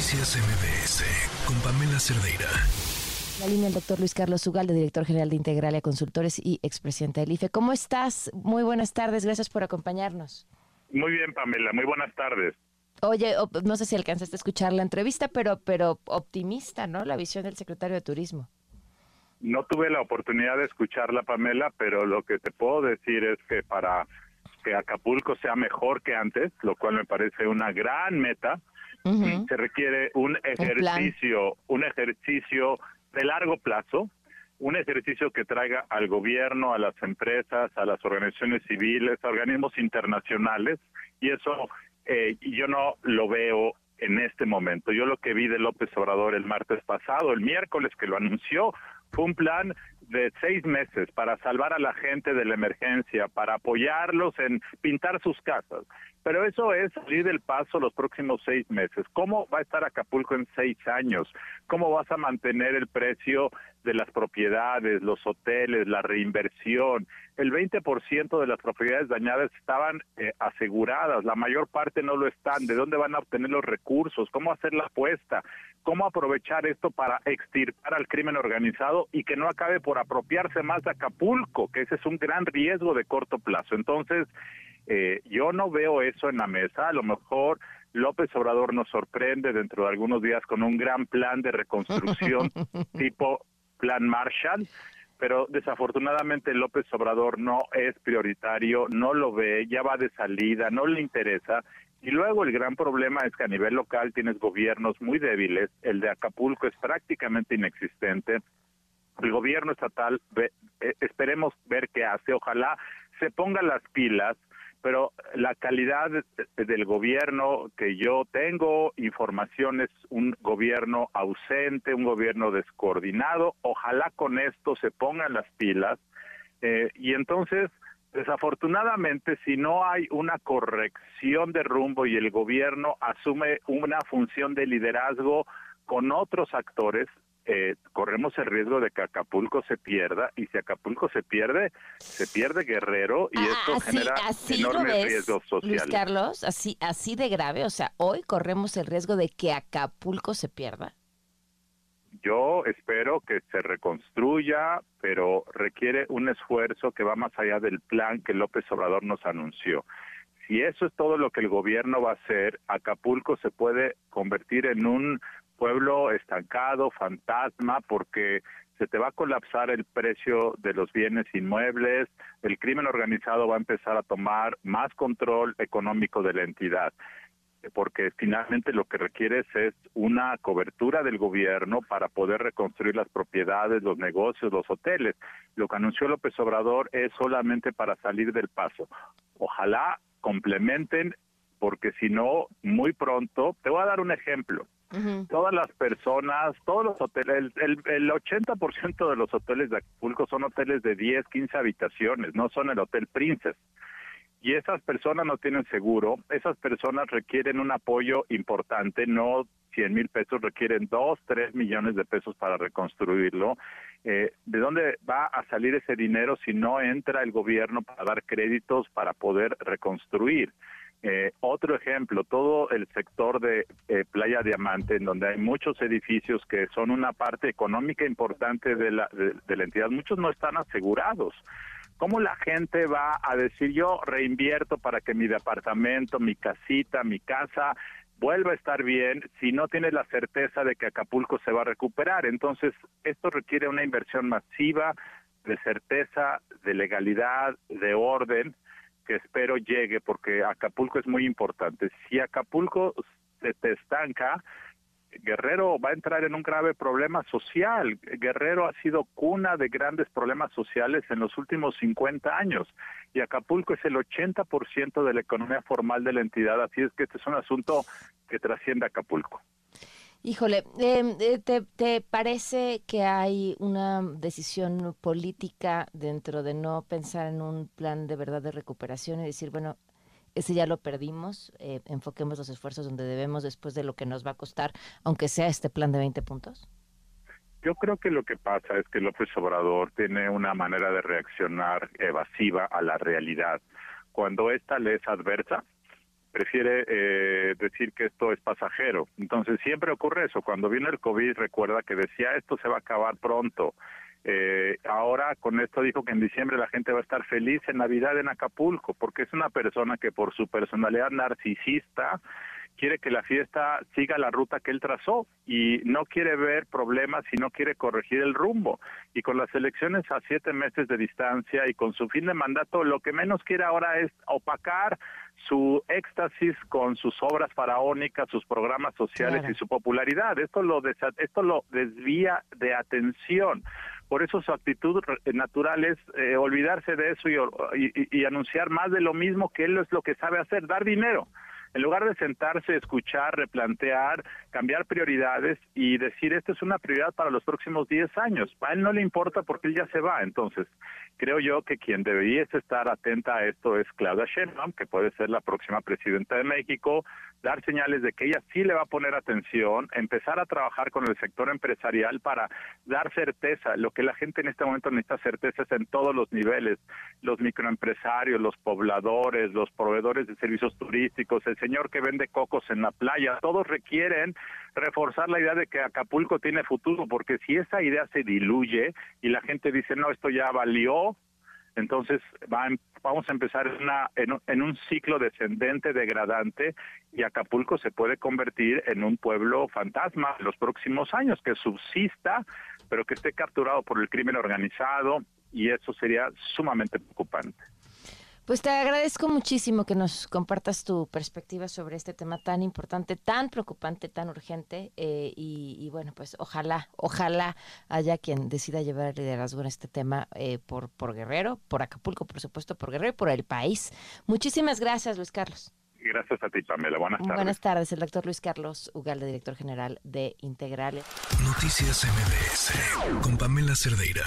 Noticias MBS con Pamela Cerdeira. La línea el doctor Luis Carlos Ugalde, director general de Integralia Consultores y expresidente del IFE. ¿Cómo estás? Muy buenas tardes, gracias por acompañarnos. Muy bien, Pamela, muy buenas tardes. Oye, no sé si alcanzaste a escuchar la entrevista, pero, pero optimista, ¿no? La visión del secretario de Turismo. No tuve la oportunidad de escucharla, Pamela, pero lo que te puedo decir es que para que Acapulco sea mejor que antes, lo cual me parece una gran meta, se requiere un ejercicio, un, ejercicio de largo plazo, un ejercicio que traiga al gobierno, a las empresas, a las organizaciones civiles, a organismos internacionales, y eso eh, yo no lo veo en este momento. Yo lo que vi de López Obrador el martes pasado, el miércoles que lo anunció, fue un plan de seis meses para salvar a la gente de la emergencia, para apoyarlos en pintar sus casas. Pero eso es salir del paso los próximos seis meses. ¿Cómo va a estar Acapulco en seis años? ¿Cómo vas a mantener el precio de las propiedades, los hoteles, la reinversión? El 20% de las propiedades dañadas estaban eh, aseguradas, la mayor parte no lo están. ¿De dónde van a obtener los recursos? ¿Cómo hacer la apuesta? ¿Cómo aprovechar esto para extirpar al crimen organizado y que no acabe por apropiarse más de Acapulco? Que ese es un gran riesgo de corto plazo. Entonces, eh, yo no veo eso en la mesa. A lo mejor López Obrador nos sorprende dentro de algunos días con un gran plan de reconstrucción tipo plan Marshall, pero desafortunadamente López Obrador no es prioritario, no lo ve, ya va de salida, no le interesa. Y luego el gran problema es que a nivel local tienes gobiernos muy débiles, el de Acapulco es prácticamente inexistente. El gobierno estatal, eh, esperemos ver qué hace, ojalá se ponga las pilas pero la calidad del gobierno que yo tengo, información es un gobierno ausente, un gobierno descoordinado, ojalá con esto se pongan las pilas. Eh, y entonces desafortunadamente si no hay una corrección de rumbo y el gobierno asume una función de liderazgo con otros actores, eh, corremos el riesgo de que Acapulco se pierda y si Acapulco se pierde, se pierde Guerrero y ah, esto genera enormes riesgos sociales. Luis Carlos, así, así de grave, o sea, hoy corremos el riesgo de que Acapulco se pierda. Yo espero que se reconstruya, pero requiere un esfuerzo que va más allá del plan que López Obrador nos anunció. Si eso es todo lo que el gobierno va a hacer, Acapulco se puede convertir en un pueblo estancado, fantasma, porque se te va a colapsar el precio de los bienes inmuebles, el crimen organizado va a empezar a tomar más control económico de la entidad porque finalmente lo que requieres es una cobertura del gobierno para poder reconstruir las propiedades, los negocios, los hoteles. Lo que anunció López Obrador es solamente para salir del paso. Ojalá complementen, porque si no, muy pronto, te voy a dar un ejemplo. Todas las personas, todos los hoteles, el, el, 80% de los hoteles de Acapulco son hoteles de 10, 15 habitaciones, no son el Hotel Princess. Y esas personas no tienen seguro, esas personas requieren un apoyo importante, no 100 mil pesos, requieren 2, 3 millones de pesos para reconstruirlo. Eh, ¿De dónde va a salir ese dinero si no entra el gobierno para dar créditos para poder reconstruir? Eh, otro ejemplo, todo el sector de eh, Playa Diamante, en donde hay muchos edificios que son una parte económica importante de la, de, la entidad, muchos no están asegurados. ¿Cómo la gente va a decir yo reinvierto para que mi departamento, mi casita, mi casa vuelva a estar bien si no tiene la certeza de que Acapulco se va a recuperar? Entonces, esto requiere una inversión masiva de certeza, de legalidad, de orden, que espero llegue porque Acapulco es muy importante. Si Acapulco se te estanca, Guerrero va a entrar en un grave problema social. Guerrero ha sido cuna de grandes problemas sociales en los últimos 50 años y Acapulco es el 80% de la economía formal de la entidad, así es que este es un asunto que trasciende Acapulco. Híjole, em, eh, ¿te, parece que hay una decisión política dentro de no pensar en un plan de verdad de recuperación y decir, bueno, ese ya lo perdimos, eh, enfoquemos los esfuerzos donde debemos después de lo que nos va a costar, aunque sea este plan de 20 puntos? Yo creo que lo que pasa es que López Obrador tiene una manera de reaccionar evasiva a la realidad. Cuando esta le es adversa, prefiere eh, decir que esto es pasajero. Entonces siempre ocurre eso. Cuando vino el COVID, recuerda que decía esto se va a acabar pronto. Eh, ahora con esto dijo que en diciembre la gente va a estar feliz en Navidad en Acapulco, porque es una persona que por su personalidad narcisista quiere que la fiesta siga la ruta que él trazó y no quiere ver problemas y no quiere corregir el rumbo. Y con las elecciones a siete meses de distancia y con su fin de mandato, lo que menos quiere ahora es opacar su éxtasis con sus obras faraónicas, sus programas sociales y su popularidad. Esto lo, esto lo desvía de atención. Por eso su actitud natural es eh, olvidarse de eso y, anunciar más de lo mismo que él es lo que sabe hacer, dar dinero en lugar de sentarse, escuchar, replantear, cambiar prioridades y decir, esto es una prioridad para los próximos 10 años. A él no le importa porque él ya se va. Entonces, creo yo que quien debería estar atenta a esto es Claudia Sheinbaum, que puede ser la próxima presidenta de México, dar señales de que ella sí le va a poner atención, empezar a trabajar con el sector empresarial para dar certeza. Lo que la gente en este momento necesita certeza es en todos los niveles, los microempresarios, los pobladores, los proveedores de servicios turísticos, el señor que vende cocos en la playa, todos requieren reforzar la idea de que Acapulco tiene futuro, porque si esa idea se diluye y la gente dice, no, esto ya valió, entonces em, vamos a empezar en, una, en, un ciclo descendente, degradante, y Acapulco se puede convertir en un pueblo fantasma en los próximos años, que subsista, pero que esté capturado por el crimen organizado, y eso sería sumamente preocupante. Pues te agradezco muchísimo que nos compartas tu perspectiva sobre este tema tan importante, tan preocupante, tan urgente. Eh, y, bueno, pues ojalá, ojalá haya quien decida llevar el liderazgo en este tema eh, por, por Guerrero, por Acapulco, por supuesto, por Guerrero y por el país. Muchísimas gracias, Luis Carlos. Gracias a ti, Pamela. Buenas tardes. Buenas tardes, el doctor Luis Carlos Ugalde, director general de Integrales. Noticias MBS con Pamela Cerdeira.